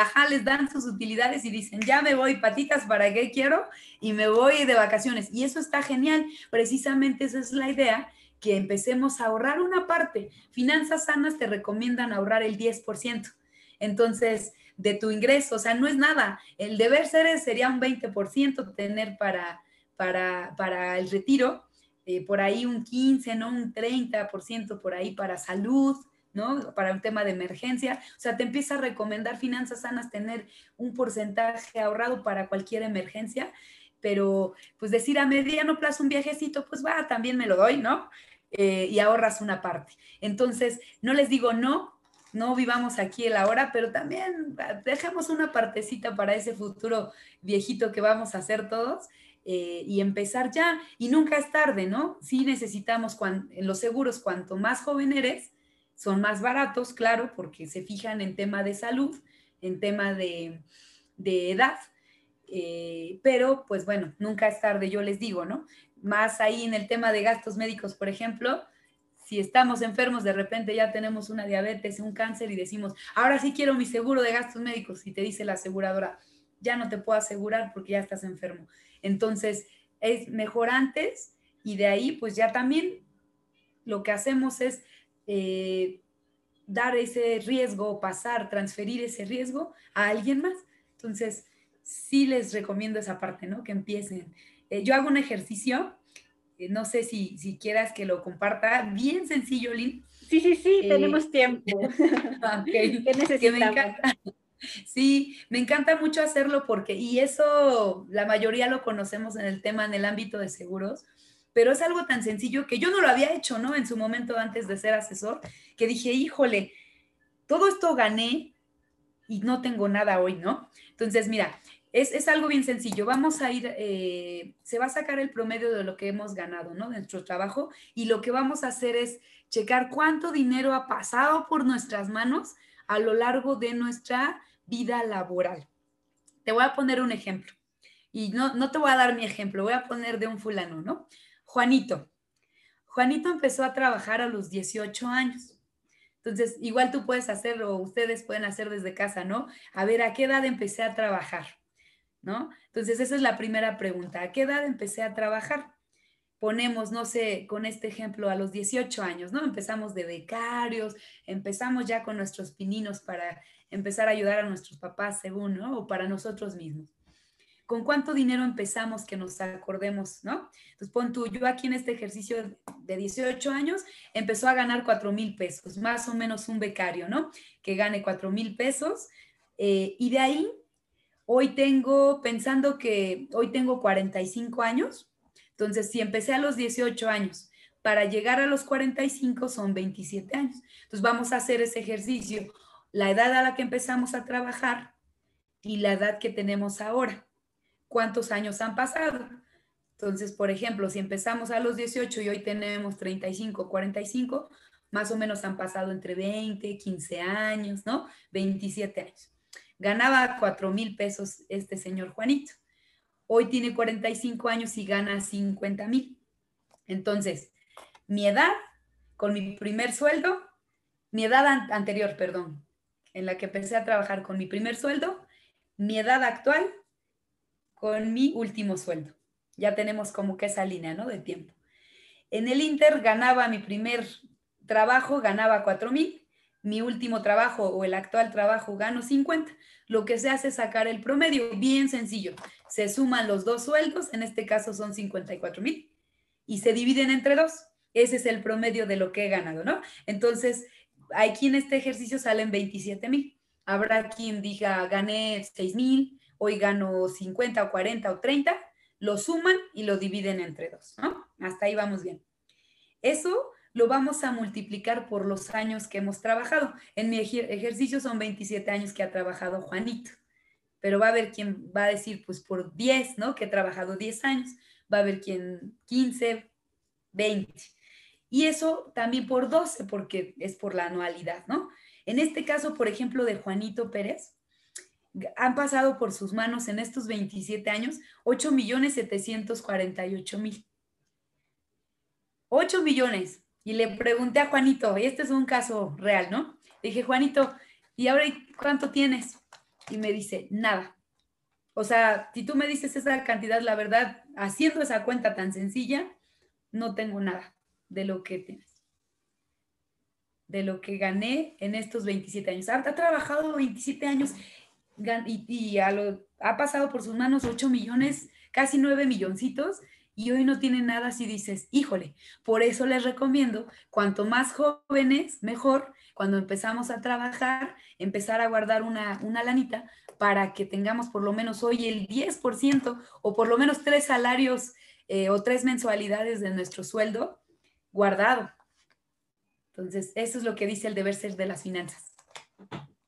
Ajá, les dan sus utilidades y dicen, ya me voy patitas, ¿para qué quiero? Y me voy de vacaciones. Y eso está genial. Precisamente esa es la idea, que empecemos a ahorrar una parte. Finanzas sanas te recomiendan ahorrar el 10%. Entonces, de tu ingreso, o sea, no es nada. El deber ser sería un 20% tener para, para, para el retiro, eh, por ahí un 15, ¿no? Un 30% por ahí para salud, ¿no? Para un tema de emergencia. O sea, te empieza a recomendar finanzas sanas, tener un porcentaje ahorrado para cualquier emergencia, pero pues decir a mediano plazo un viajecito, pues va, también me lo doy, ¿no? Eh, y ahorras una parte. Entonces, no les digo no, no vivamos aquí el ahora, pero también dejemos una partecita para ese futuro viejito que vamos a hacer todos eh, y empezar ya. Y nunca es tarde, ¿no? Sí necesitamos, en los seguros, cuanto más joven eres, son más baratos, claro, porque se fijan en tema de salud, en tema de, edad. Eh, pero pues bueno, nunca es tarde, yo les digo, ¿no? Más ahí en el tema de gastos médicos, por ejemplo, si estamos enfermos, de repente ya tenemos una diabetes, un cáncer y decimos, ahora sí quiero mi seguro de gastos médicos y te dice la aseguradora, ya no te puedo asegurar porque ya estás enfermo. Entonces, es mejor antes y de ahí pues ya también lo que hacemos es eh, dar ese riesgo, pasar, transferir ese riesgo a alguien más. Entonces, sí les recomiendo esa parte, ¿no? Que empiecen. Eh, yo hago un ejercicio eh, no sé si, si quieras que lo comparta. Bien sencillo, Lynn. Sí, sí, sí, eh, tenemos tiempo. [laughs] okay. [laughs] ¿Qué me encanta. [laughs] Sí, me encanta mucho hacerlo porque, y eso la mayoría lo conocemos en el tema, en el ámbito de seguros, pero es algo tan sencillo que yo no lo había hecho, ¿no? En su momento antes de ser asesor, que dije, híjole, todo esto gané y no tengo nada hoy, ¿no? Entonces, mira, es, algo bien sencillo. Vamos a ir, eh, se va a sacar el promedio de lo que hemos ganado, ¿no? De nuestro trabajo. Y lo que vamos a hacer es checar cuánto dinero ha pasado por nuestras manos a lo largo de nuestra vida laboral. Te voy a poner un ejemplo. Y no, no te voy a dar mi ejemplo, voy a poner de un fulano, ¿no? Juanito. Juanito empezó a trabajar a los 18 años. Entonces, igual tú puedes hacerlo, o ustedes pueden hacer desde casa, ¿no? A ver, ¿a qué edad empecé a trabajar? ¿no? Entonces, esa es la primera pregunta. ¿A qué edad empecé a trabajar? Ponemos, no sé, con este ejemplo, a los 18 años, ¿no? Empezamos de becarios, empezamos ya con nuestros pininos para empezar a ayudar a nuestros papás, según, ¿no? O para nosotros mismos. ¿Con cuánto dinero empezamos que nos acordemos, no? Entonces, pon tú, yo aquí en este ejercicio de 18 años empezó a ganar 4 mil pesos, más o menos un becario, ¿no? Que gane 4 mil pesos. Eh, y de ahí Hoy tengo, pensando que hoy tengo 45 años, entonces si empecé a los 18 años, para llegar a los 45 son 27 años. Entonces vamos a hacer ese ejercicio, la edad a la que empezamos a trabajar y la edad que tenemos ahora. ¿Cuántos años han pasado? Entonces, por ejemplo, si empezamos a los 18 y hoy tenemos 35, 45, más o menos han pasado entre 20, 15 años, ¿no? 27 años. Ganaba 4 mil pesos este señor Juanito. Hoy tiene 45 años y gana 50 mil. Entonces, mi edad con mi primer sueldo, mi edad anterior, perdón, en la que empecé a trabajar con mi primer sueldo, mi edad actual con mi último sueldo. Ya tenemos como que esa línea, ¿no? De tiempo. En el Inter ganaba mi primer trabajo, ganaba 4 mil mi último trabajo o el actual trabajo gano 50, lo que se hace es sacar el promedio, bien sencillo. Se suman los dos sueldos, en este caso son 54 mil, y se dividen entre dos. Ese es el promedio de lo que he ganado, ¿no? Entonces, aquí en este ejercicio salen 27 mil. Habrá quien diga, gané 6 mil, hoy gano 50 o 40 o 30, lo suman y lo dividen entre dos, ¿no? Hasta ahí vamos bien. Eso lo vamos a multiplicar por los años que hemos trabajado. En mi ejercicio son 27 años que ha trabajado Juanito, pero va a haber quien va a decir, pues por 10, ¿no? Que he trabajado 10 años. va a haber quien 15, 20. Y eso también por 12, porque es por la anualidad, ¿no? En este caso, por ejemplo, de Juanito Pérez, han pasado por sus manos en estos 27 años 8 millones 748 mil. 8 millones. Y le pregunté a Juanito, y este es un caso real, ¿no? dije, Juanito, ¿y ahora cuánto tienes? Y me dice, nada. O sea, si tú me dices esa cantidad, la verdad, haciendo esa cuenta tan sencilla, no tengo nada de lo que tienes. De lo que gané en estos 27 años. Ha, trabajado 27 años y, ha pasado por sus manos 8 millones, casi 9 milloncitos, y hoy no tiene nada si dices, híjole, por eso les recomiendo, cuanto más jóvenes, mejor, cuando empezamos a trabajar, empezar a guardar una, una lanita para que tengamos por lo menos hoy el 10% o por lo menos tres salarios eh, o tres mensualidades de nuestro sueldo guardado. Entonces, eso es lo que dice el deber ser de las finanzas.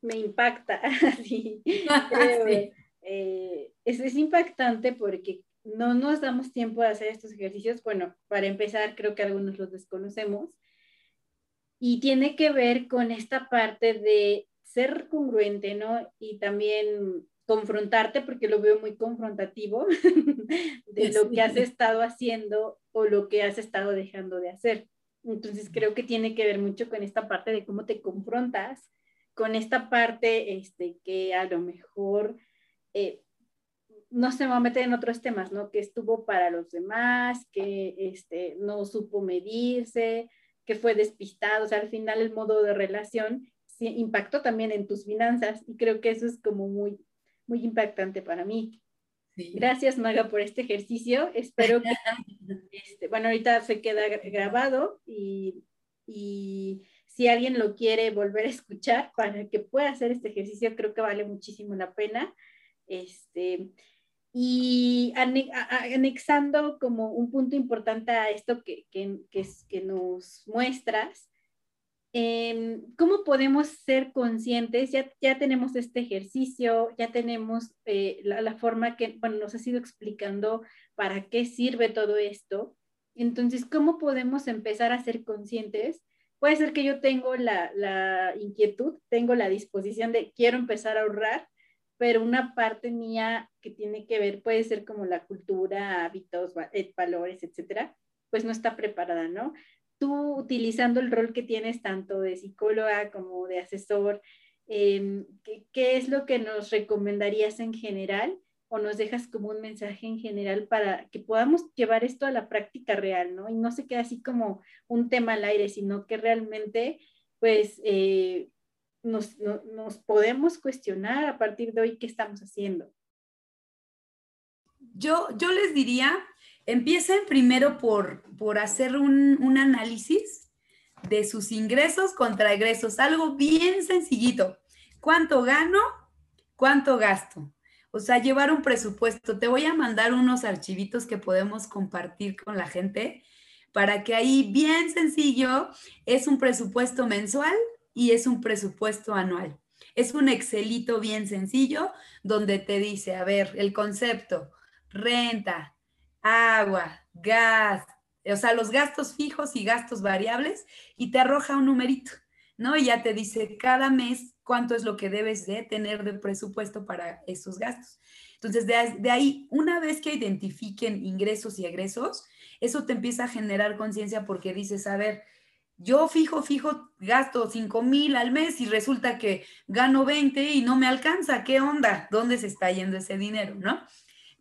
Me impacta, [laughs] [laughs] sí. Eh, es, es impactante porque no nos damos tiempo de hacer estos ejercicios. Bueno, para empezar, creo que algunos los desconocemos. Y tiene que ver con esta parte de ser congruente, ¿no? Y también confrontarte, porque lo veo muy confrontativo, [laughs] de lo que has estado haciendo o lo que has estado dejando de hacer. Entonces creo que tiene que ver mucho con esta parte de cómo te confrontas, con esta parte este, que a lo mejor eh, no se va a meter en otros temas, ¿no? Que estuvo para los demás, que este, no supo medirse, que fue despistado, o sea, al final el modo de relación sí, impactó también en tus finanzas y creo que eso es como muy, muy impactante para mí. Gracias, Maga, por este ejercicio. Espero que, [laughs] este, bueno, ahorita se queda grabado y, y si alguien lo quiere volver a escuchar para que pueda hacer este ejercicio, creo que vale muchísimo la pena. Este, y anexando como un punto importante a esto que, que, que, nos muestras, em, ¿cómo podemos ser conscientes? Ya, ya tenemos este ejercicio, ya tenemos eh, la, la, forma que, bueno, nos has ido explicando para qué sirve todo esto. Entonces, ¿cómo podemos empezar a ser conscientes? Puede ser que yo tengo la, la inquietud, tengo la disposición de quiero empezar a ahorrar, pero una parte mía que tiene que ver, puede ser como la cultura, hábitos, eh, valores, etcétera, pues no está preparada, ¿no? Tú utilizando el rol que tienes tanto de psicóloga como de asesor, em, ¿qué, es lo que nos recomendarías en general o nos dejas como un mensaje en general para que podamos llevar esto a la práctica real, ¿no? Y no se quede así como un tema al aire, sino que realmente, pues, eh, nos, nos podemos cuestionar a partir de hoy qué estamos haciendo. Yo, yo les diría, empiecen primero por, por hacer un, un análisis de sus ingresos contra egresos, algo bien sencillito. ¿Cuánto gano? ¿Cuánto gasto? O sea, llevar un presupuesto. Te voy a mandar unos archivitos que podemos compartir con la gente para que ahí bien sencillo es un presupuesto mensual y es un presupuesto anual. Es un Excelito bien sencillo donde te dice, a ver, el concepto, renta, agua, gas, o sea, los gastos fijos y gastos variables y te arroja un numerito, ¿no? Y ya te dice cada mes cuánto es lo que debes de tener de presupuesto para esos gastos. Entonces, de, de ahí, una vez que identifiquen ingresos y egresos, eso te empieza a generar conciencia porque dices, a ver, yo fijo, fijo, gasto 5 mil al mes y resulta que gano 20 y no me alcanza. ¿Qué onda? ¿Dónde se está yendo ese dinero? ¿No?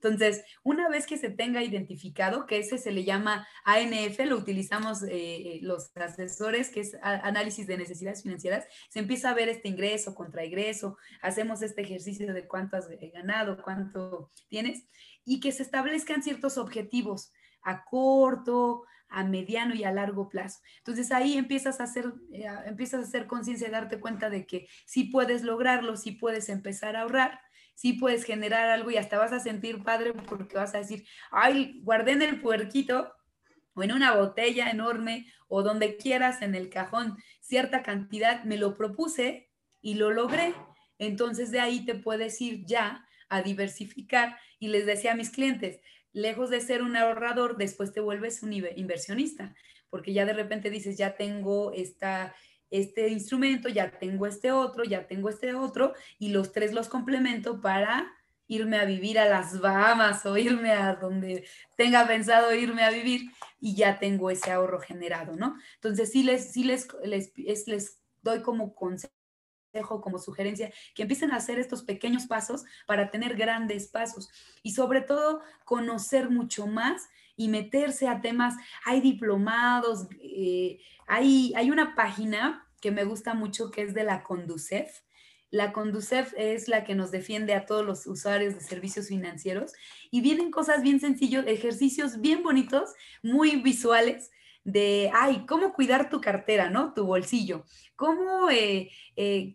Entonces, una vez que se tenga identificado, que ese se le llama ANF, lo utilizamos eh, eh, los asesores, que es análisis de necesidades financieras, se empieza a ver este ingreso contra ingreso, hacemos este ejercicio de cuánto has ganado, cuánto tienes, y que se establezcan ciertos objetivos a corto, a mediano y a largo plazo. Entonces ahí empiezas a hacer, eh, empiezas a hacer conciencia y darte cuenta de que sí puedes lograrlo, sí puedes empezar a ahorrar, sí puedes generar algo y hasta vas a sentir padre porque vas a decir, ay, guardé en el puerquito o en una botella enorme o donde quieras en el cajón cierta cantidad, me lo propuse y lo logré. Entonces de ahí te puedes ir ya a diversificar y les decía a mis clientes, lejos de ser un ahorrador, después te vuelves un inversionista, porque ya de repente dices, ya tengo esta, este instrumento, ya tengo este otro, ya tengo este otro, y los tres los complemento para irme a vivir a las Bahamas o irme a donde tenga pensado irme a vivir y ya tengo ese ahorro generado, ¿no? Entonces sí les, sí les, les, les doy como consejo como sugerencia, que empiecen a hacer estos pequeños pasos para tener grandes pasos y sobre todo conocer mucho más y meterse a temas, hay diplomados, eh, hay, hay una página que me gusta mucho que es de la Conducef, la Conducef es la que nos defiende a todos los usuarios de servicios financieros y vienen cosas bien sencillos, ejercicios bien bonitos, muy visuales de, ay, cómo cuidar tu cartera, ¿no? Tu bolsillo. ¿Cómo eh, eh,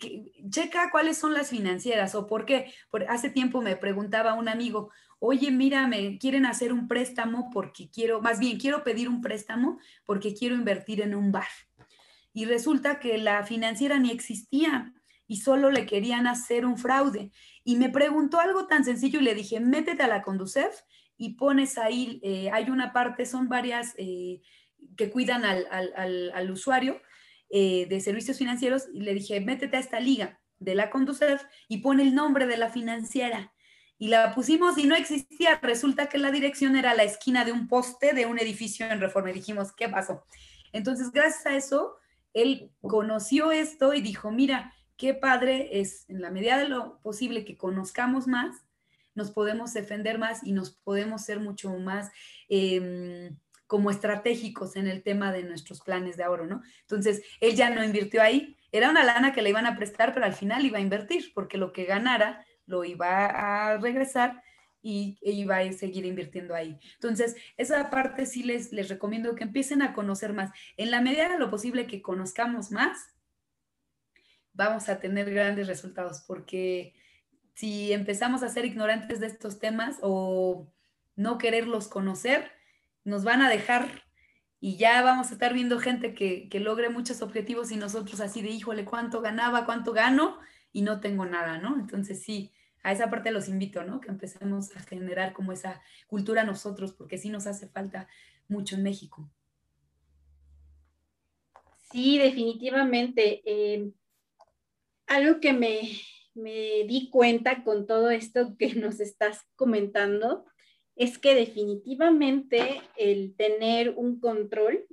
checa cuáles son las financieras o por qué? Por, hace tiempo me preguntaba un amigo, oye, mira, me quieren hacer un préstamo porque quiero, más bien, quiero pedir un préstamo porque quiero invertir en un bar. Y resulta que la financiera ni existía y solo le querían hacer un fraude. Y me preguntó algo tan sencillo y le dije, métete a la Conducef y pones ahí, eh, hay una parte, son varias eh, que cuidan al, usuario eh, de servicios financieros y le dije, métete a esta liga de la Conducef y pone el nombre de la financiera. Y la pusimos y no existía. Resulta que la dirección era la esquina de un poste de un edificio en Reforma. Y dijimos, ¿qué pasó? Entonces, gracias a eso, él conoció esto y dijo, mira, qué padre es, en la medida de lo posible, que conozcamos más, nos podemos defender más y nos podemos ser mucho más em, como estratégicos en el tema de nuestros planes de ahorro, ¿no? Entonces, él ya no invirtió ahí, era una lana que le iban a prestar, pero al final iba a invertir, porque lo que ganara lo iba a regresar y e iba a seguir invirtiendo ahí. Entonces, esa parte sí les, les recomiendo que empiecen a conocer más. En la medida de lo posible que conozcamos más, vamos a tener grandes resultados, porque si empezamos a ser ignorantes de estos temas o no quererlos conocer, nos van a dejar y ya vamos a estar viendo gente que, logre muchos objetivos y nosotros así de, híjole, ¿cuánto ganaba? ¿Cuánto gano? Y no tengo nada, ¿no? Entonces sí, a esa parte los invito, ¿no? Que empecemos a generar como esa cultura nosotros, porque sí nos hace falta mucho en México. Sí, definitivamente. Eh, algo que me, di cuenta con todo esto que nos estás comentando es que definitivamente el tener un control,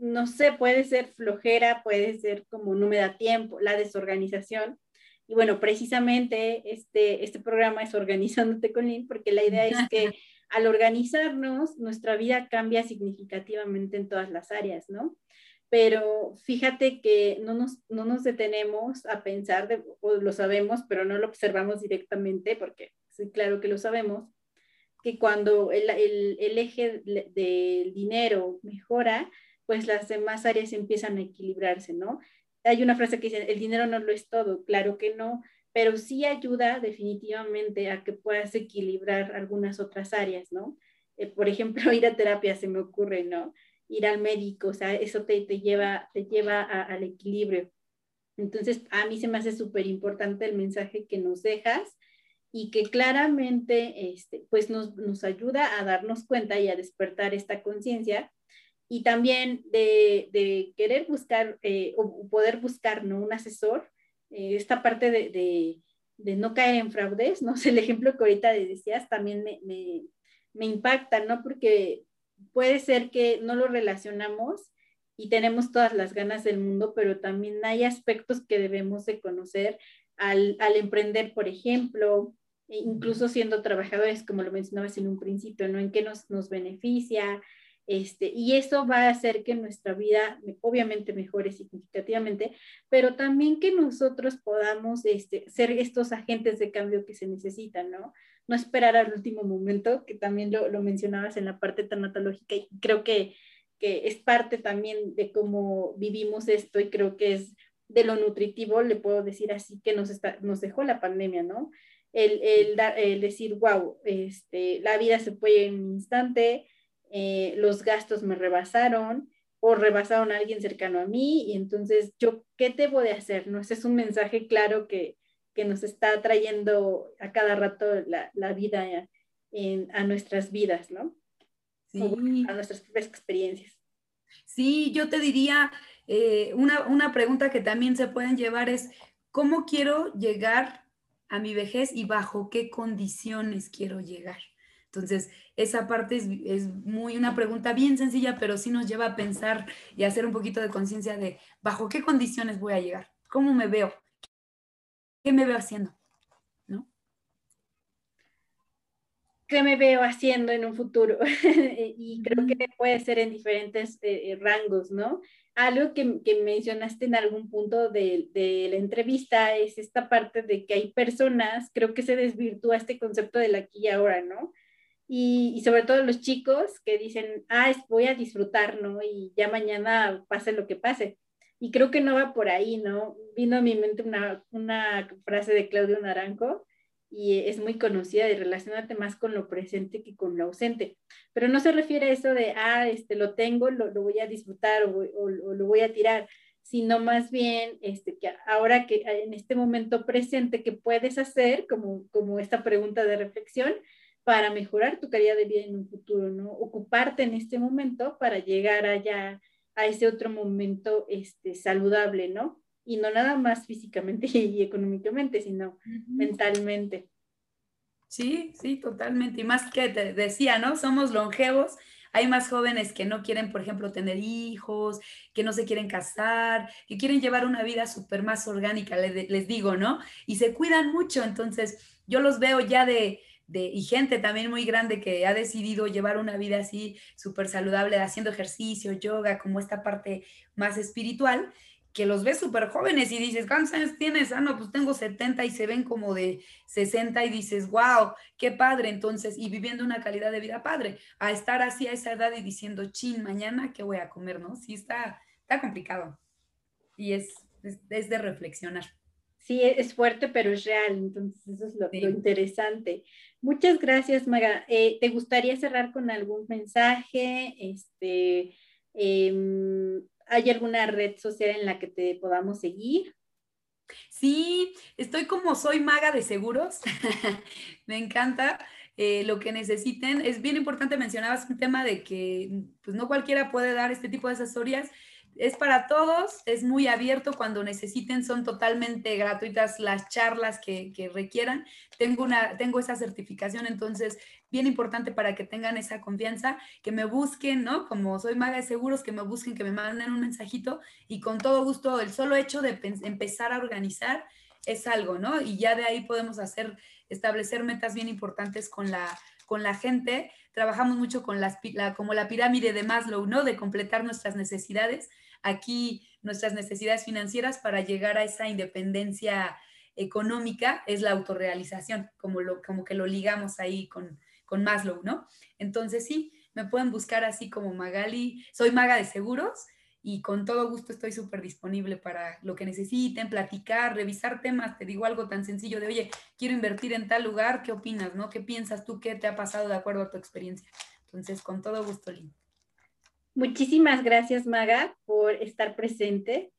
no sé, puede ser flojera, puede ser como no me da tiempo, la desorganización. Y bueno, precisamente este, este programa es Organizándote con Lynn, porque la idea es que [laughs] al organizarnos, nuestra vida cambia significativamente en todas las áreas, ¿no? pero fíjate que no nos, no nos detenemos a pensar, de, o lo sabemos, pero no lo observamos directamente, porque sí, claro que lo sabemos, que cuando el, el, el eje del dinero mejora, pues las demás áreas empiezan a equilibrarse, ¿no? Hay una frase que dice, el dinero no lo es todo, claro que no, pero sí ayuda definitivamente a que puedas equilibrar algunas otras áreas, ¿no? Eh, por ejemplo, [laughs] ir a terapia se me ocurre, ¿no? ir al médico, o sea, eso te, te lleva, te lleva al equilibrio. Entonces, a mí se me hace súper importante el mensaje que nos dejas y que claramente este, pues nos, nos, ayuda a darnos cuenta y a despertar esta conciencia y también de, querer buscar eh, o poder buscar ¿no? un asesor, eh, esta parte de, de, no caer en fraudes, ¿no? [laughs] el ejemplo que ahorita decías también me, me, me impacta, ¿no? Porque puede ser que no lo relacionamos y tenemos todas las ganas del mundo, pero también hay aspectos que debemos de conocer al, emprender, por ejemplo, e incluso siendo trabajadores, como lo mencionabas en un principio, ¿no? En qué nos, nos beneficia, este, y eso va a hacer que nuestra vida obviamente mejore significativamente, pero también que nosotros podamos este, ser estos agentes de cambio que se necesitan, ¿no? No esperar al último momento, que también lo, lo mencionabas en la parte tanatológica y creo que, que es parte también de cómo vivimos esto y creo que es de lo nutritivo, le puedo decir así, que nos, está, nos dejó la pandemia, ¿no? El, el, el decir, wow, este, la vida se puede en un instante, eh, los gastos me rebasaron o rebasaron a alguien cercano a mí y entonces yo, ¿qué debo de hacer? ¿No? Ese es un mensaje claro que, que nos está trayendo a cada rato la, la vida a nuestras vidas, ¿no? Sí. a nuestras propias experiencias. Sí, yo te diría, eh, una, una pregunta que también se pueden llevar es, ¿cómo quiero llegar a mi vejez y bajo qué condiciones quiero llegar? Entonces, esa parte es, es, muy una pregunta bien sencilla, pero sí nos lleva a pensar y a hacer un poquito de conciencia de bajo qué condiciones voy a llegar, cómo me veo, qué me veo haciendo. qué me veo haciendo en un futuro. [laughs] y creo que puede ser en diferentes eh, eh, rangos, ¿no? Algo que, que, mencionaste en algún punto de, de, la entrevista es esta parte de que hay personas, creo que se desvirtúa este concepto del aquí y ahora, ¿no? Y, sobre todo los chicos que dicen, ah, voy a disfrutar, ¿no? Y ya mañana pase lo que pase. Y creo que no va por ahí, ¿no? Vino a mi mente una, una frase de Claudio Naranjo y es muy conocida de relacionarte más con lo presente que con lo ausente. Pero no se refiere a eso de, ah, este, lo tengo, lo, lo voy a disfrutar o, o, lo voy a tirar, sino más bien este, que ahora que en este momento presente, que puedes hacer, como, como esta pregunta de reflexión, para mejorar tu calidad de vida en un futuro, ¿no? Ocuparte en este momento para llegar allá a ese otro momento este, saludable, ¿no? y no nada más físicamente [laughs] y económicamente, sino mentalmente. Sí, sí, totalmente. Y más que te decía, ¿no? Somos longevos. Hay más jóvenes que no quieren, por ejemplo, tener hijos, que no se quieren casar, que quieren llevar una vida súper más orgánica, les, les, digo, ¿no? Y se cuidan mucho. Entonces, yo los veo ya de, de, y gente también muy grande que ha decidido llevar una vida así súper saludable, haciendo ejercicio, yoga, como esta parte más espiritual que los ves súper jóvenes y dices, ¿cuántos años tienes? Ah, no, pues tengo 70 y se ven como de 60 y dices, wow, qué padre. Entonces, y viviendo una calidad de vida padre, a estar así a esa edad y diciendo, chin, mañana, ¿qué voy a comer? ¿No? Sí, está, está complicado. Y es, es, de reflexionar. Sí, es fuerte, pero es real. Entonces, eso es lo, interesante. Muchas gracias, Maga. Eh, ¿Te gustaría cerrar con algún mensaje? Este, eh, ¿Hay alguna red social en la que te podamos seguir? Sí, estoy como soy maga de seguros. [laughs] Me encanta. Eh, lo que necesiten. Es bien importante, mencionabas un tema de que pues, no cualquiera puede dar este tipo de asesorías es para todos, es muy abierto cuando necesiten, son totalmente gratuitas las charlas que, requieran. Tengo, una, tengo esa certificación, entonces, bien importante para que tengan esa confianza, que me busquen, ¿no? Como soy maga de seguros, que me busquen, que me manden un mensajito y con todo gusto, el solo hecho de empezar a organizar es algo, ¿no? Y ya de ahí podemos hacer, establecer metas bien importantes con la, con la gente. Trabajamos mucho con las, la, como la pirámide de Maslow, ¿no? De completar nuestras necesidades aquí nuestras necesidades financieras para llegar a esa independencia económica es la autorrealización, como, lo, como que lo ligamos ahí con, con Maslow, ¿no? Entonces sí, me pueden buscar así como Magali, soy maga de seguros y con todo gusto estoy súper disponible para lo que necesiten, platicar, revisar temas. Te digo algo tan sencillo de, oye, quiero invertir en tal lugar, ¿qué opinas, no? ¿Qué piensas tú? ¿Qué te ha pasado de acuerdo a tu experiencia? Entonces, con todo gusto, Lynn. Muchísimas gracias, Maga, por estar presente.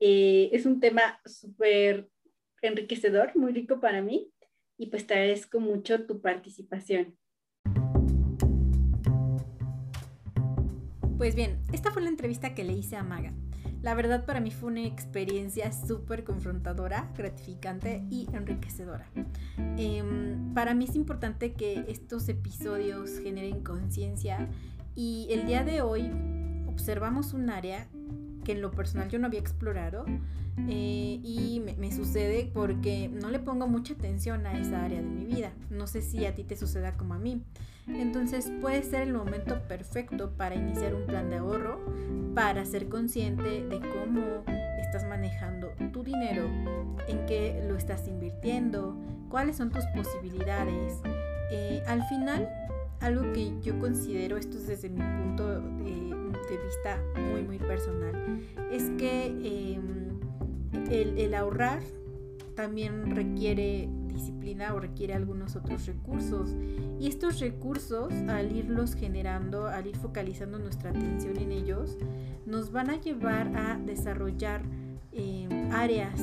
Eh, es un tema súper enriquecedor, muy rico para mí, y pues te agradezco mucho tu participación. Pues bien, esta fue la entrevista que le hice a Maga. La verdad para mí fue una experiencia súper confrontadora, gratificante y enriquecedora. Em, para mí es importante que estos episodios generen conciencia y el día de hoy observamos un área que en lo personal yo no había explorado eh, y me, sucede porque no le pongo mucha atención a esa área de mi vida. No sé si a ti te suceda como a mí. Entonces puede ser el momento perfecto para iniciar un plan de ahorro, para ser consciente de cómo estás manejando tu dinero, en qué lo estás invirtiendo, cuáles son tus posibilidades. Eh, al final algo que yo considero, esto es desde mi punto de, vista muy, muy personal, es que em, el, ahorrar también requiere disciplina o requiere algunos otros recursos. Y estos recursos, al irlos generando, al ir focalizando nuestra atención en ellos, nos van a llevar a desarrollar em, áreas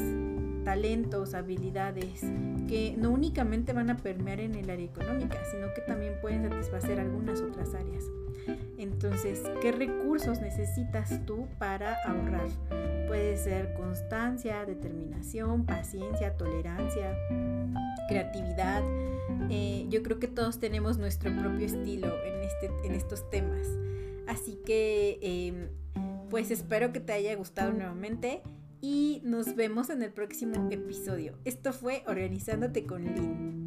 talentos, habilidades que no únicamente van a permear en el área económica, sino que también pueden satisfacer algunas otras áreas. Entonces, ¿qué recursos necesitas tú para ahorrar? Puede ser constancia, determinación, paciencia, tolerancia, creatividad. Eh, yo creo que todos tenemos nuestro propio estilo en, este, en estos temas. Así que, em, pues espero que te haya gustado nuevamente y nos vemos en el próximo episodio. Esto fue Organizándote con Lynn.